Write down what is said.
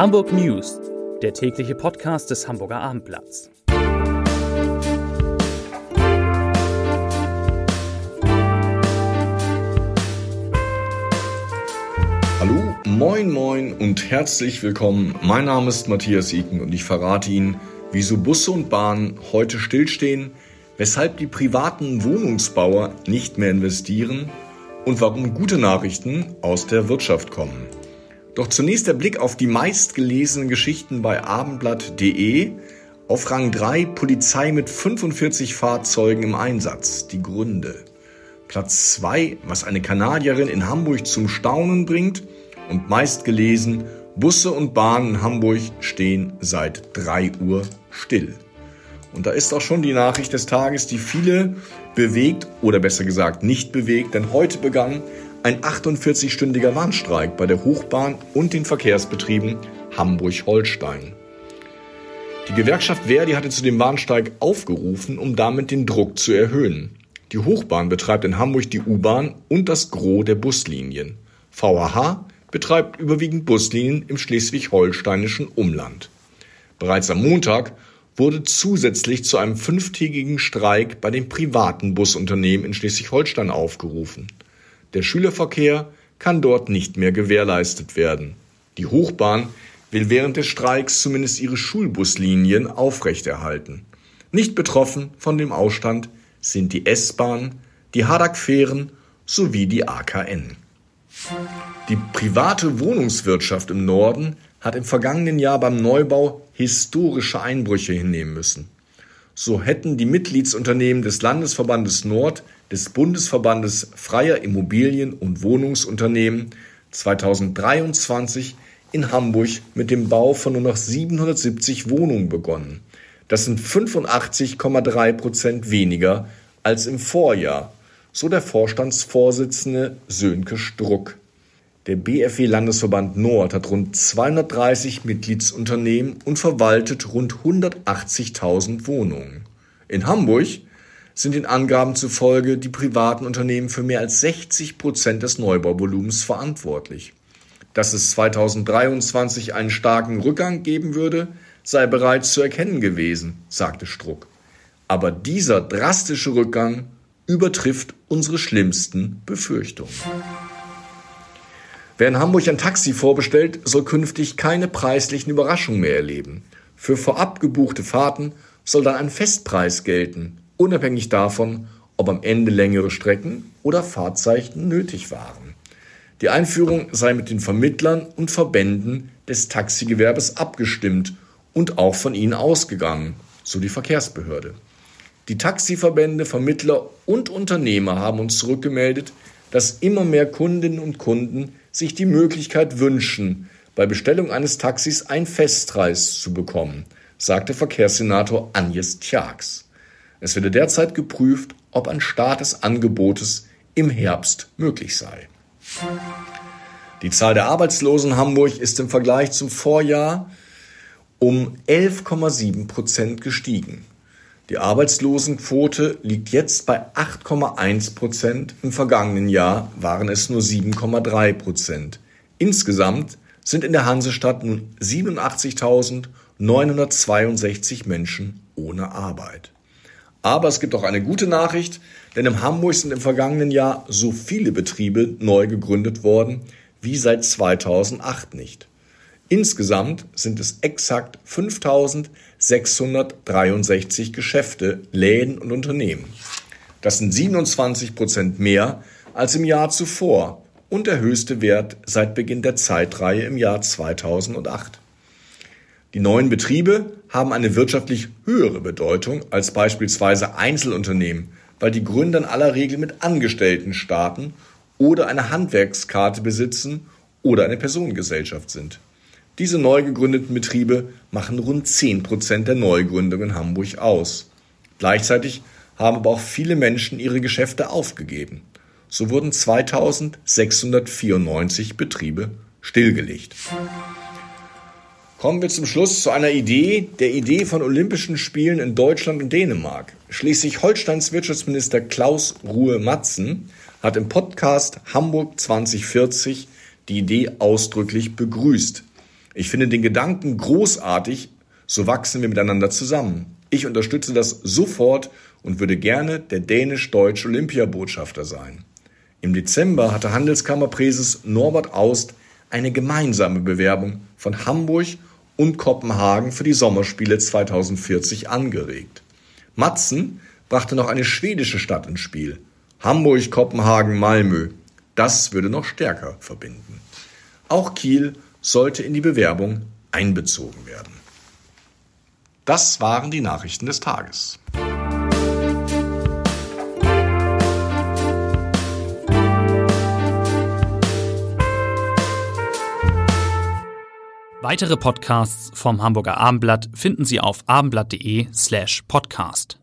Hamburg News, der tägliche Podcast des Hamburger Abendblatts. Hallo, moin, moin und herzlich willkommen. Mein Name ist Matthias Iken und ich verrate Ihnen, wieso Busse und Bahnen heute stillstehen, weshalb die privaten Wohnungsbauer nicht mehr investieren und warum gute Nachrichten aus der Wirtschaft kommen. Doch zunächst der Blick auf die meistgelesenen Geschichten bei abendblatt.de. Auf Rang 3 Polizei mit 45 Fahrzeugen im Einsatz. Die Gründe. Platz 2, was eine Kanadierin in Hamburg zum Staunen bringt. Und meistgelesen, Busse und Bahnen in Hamburg stehen seit 3 Uhr still. Und da ist auch schon die Nachricht des Tages, die viele bewegt oder besser gesagt nicht bewegt, denn heute begann ein 48-stündiger Warnstreik bei der Hochbahn und den Verkehrsbetrieben Hamburg-Holstein. Die Gewerkschaft Verdi hatte zu dem Warnstreik aufgerufen, um damit den Druck zu erhöhen. Die Hochbahn betreibt in Hamburg die U-Bahn und das Gros der Buslinien. VHH betreibt überwiegend Buslinien im schleswig-holsteinischen Umland. Bereits am Montag wurde zusätzlich zu einem fünftägigen Streik bei den privaten Busunternehmen in Schleswig-Holstein aufgerufen. Der Schülerverkehr kann dort nicht mehr gewährleistet werden. Die Hochbahn will während des Streiks zumindest ihre Schulbuslinien aufrechterhalten. Nicht betroffen von dem Ausstand sind die S-Bahn, die Hadak-Fähren sowie die AKN. Die private Wohnungswirtschaft im Norden hat im vergangenen Jahr beim Neubau historische Einbrüche hinnehmen müssen. So hätten die Mitgliedsunternehmen des Landesverbandes Nord des Bundesverbandes freier Immobilien- und Wohnungsunternehmen 2023 in Hamburg mit dem Bau von nur noch 770 Wohnungen begonnen. Das sind 85,3 Prozent weniger als im Vorjahr, so der Vorstandsvorsitzende Sönke Struck. Der BFW Landesverband Nord hat rund 230 Mitgliedsunternehmen und verwaltet rund 180.000 Wohnungen. In Hamburg sind den Angaben zufolge die privaten Unternehmen für mehr als 60 Prozent des Neubauvolumens verantwortlich. Dass es 2023 einen starken Rückgang geben würde, sei bereits zu erkennen gewesen, sagte Struck. Aber dieser drastische Rückgang übertrifft unsere schlimmsten Befürchtungen. Wer in Hamburg ein Taxi vorbestellt, soll künftig keine preislichen Überraschungen mehr erleben. Für vorab gebuchte Fahrten soll dann ein Festpreis gelten unabhängig davon, ob am Ende längere Strecken oder Fahrzeichen nötig waren. Die Einführung sei mit den Vermittlern und Verbänden des Taxigewerbes abgestimmt und auch von ihnen ausgegangen, so die Verkehrsbehörde. Die Taxiverbände, Vermittler und Unternehmer haben uns zurückgemeldet, dass immer mehr Kundinnen und Kunden sich die Möglichkeit wünschen, bei Bestellung eines Taxis einen Festpreis zu bekommen, sagte Verkehrssenator Agnes Tjax. Es werde derzeit geprüft, ob ein Start des Angebotes im Herbst möglich sei. Die Zahl der Arbeitslosen in Hamburg ist im Vergleich zum Vorjahr um 11,7 Prozent gestiegen. Die Arbeitslosenquote liegt jetzt bei 8,1 Prozent. Im vergangenen Jahr waren es nur 7,3 Prozent. Insgesamt sind in der Hansestadt nun 87.962 Menschen ohne Arbeit. Aber es gibt auch eine gute Nachricht, denn in Hamburg sind im vergangenen Jahr so viele Betriebe neu gegründet worden wie seit 2008 nicht. Insgesamt sind es exakt 5663 Geschäfte, Läden und Unternehmen. Das sind 27 Prozent mehr als im Jahr zuvor und der höchste Wert seit Beginn der Zeitreihe im Jahr 2008. Die neuen Betriebe haben eine wirtschaftlich höhere Bedeutung als beispielsweise Einzelunternehmen, weil die Gründer in aller Regel mit Angestellten starten oder eine Handwerkskarte besitzen oder eine Personengesellschaft sind. Diese neu gegründeten Betriebe machen rund 10 Prozent der Neugründungen in Hamburg aus. Gleichzeitig haben aber auch viele Menschen ihre Geschäfte aufgegeben. So wurden 2694 Betriebe stillgelegt. Kommen wir zum Schluss zu einer Idee, der Idee von Olympischen Spielen in Deutschland und Dänemark. Schleswig-Holsteins Wirtschaftsminister Klaus Ruhe-Matzen hat im Podcast Hamburg 2040 die Idee ausdrücklich begrüßt. Ich finde den Gedanken großartig, so wachsen wir miteinander zusammen. Ich unterstütze das sofort und würde gerne der dänisch-deutsche Olympiabotschafter sein. Im Dezember hatte Handelskammerpräses Norbert Aust eine gemeinsame Bewerbung von Hamburg und Kopenhagen für die Sommerspiele 2040 angeregt. Matzen brachte noch eine schwedische Stadt ins Spiel. Hamburg, Kopenhagen, Malmö. Das würde noch stärker verbinden. Auch Kiel sollte in die Bewerbung einbezogen werden. Das waren die Nachrichten des Tages. Weitere Podcasts vom Hamburger Abendblatt finden Sie auf abendblatt.de slash podcast.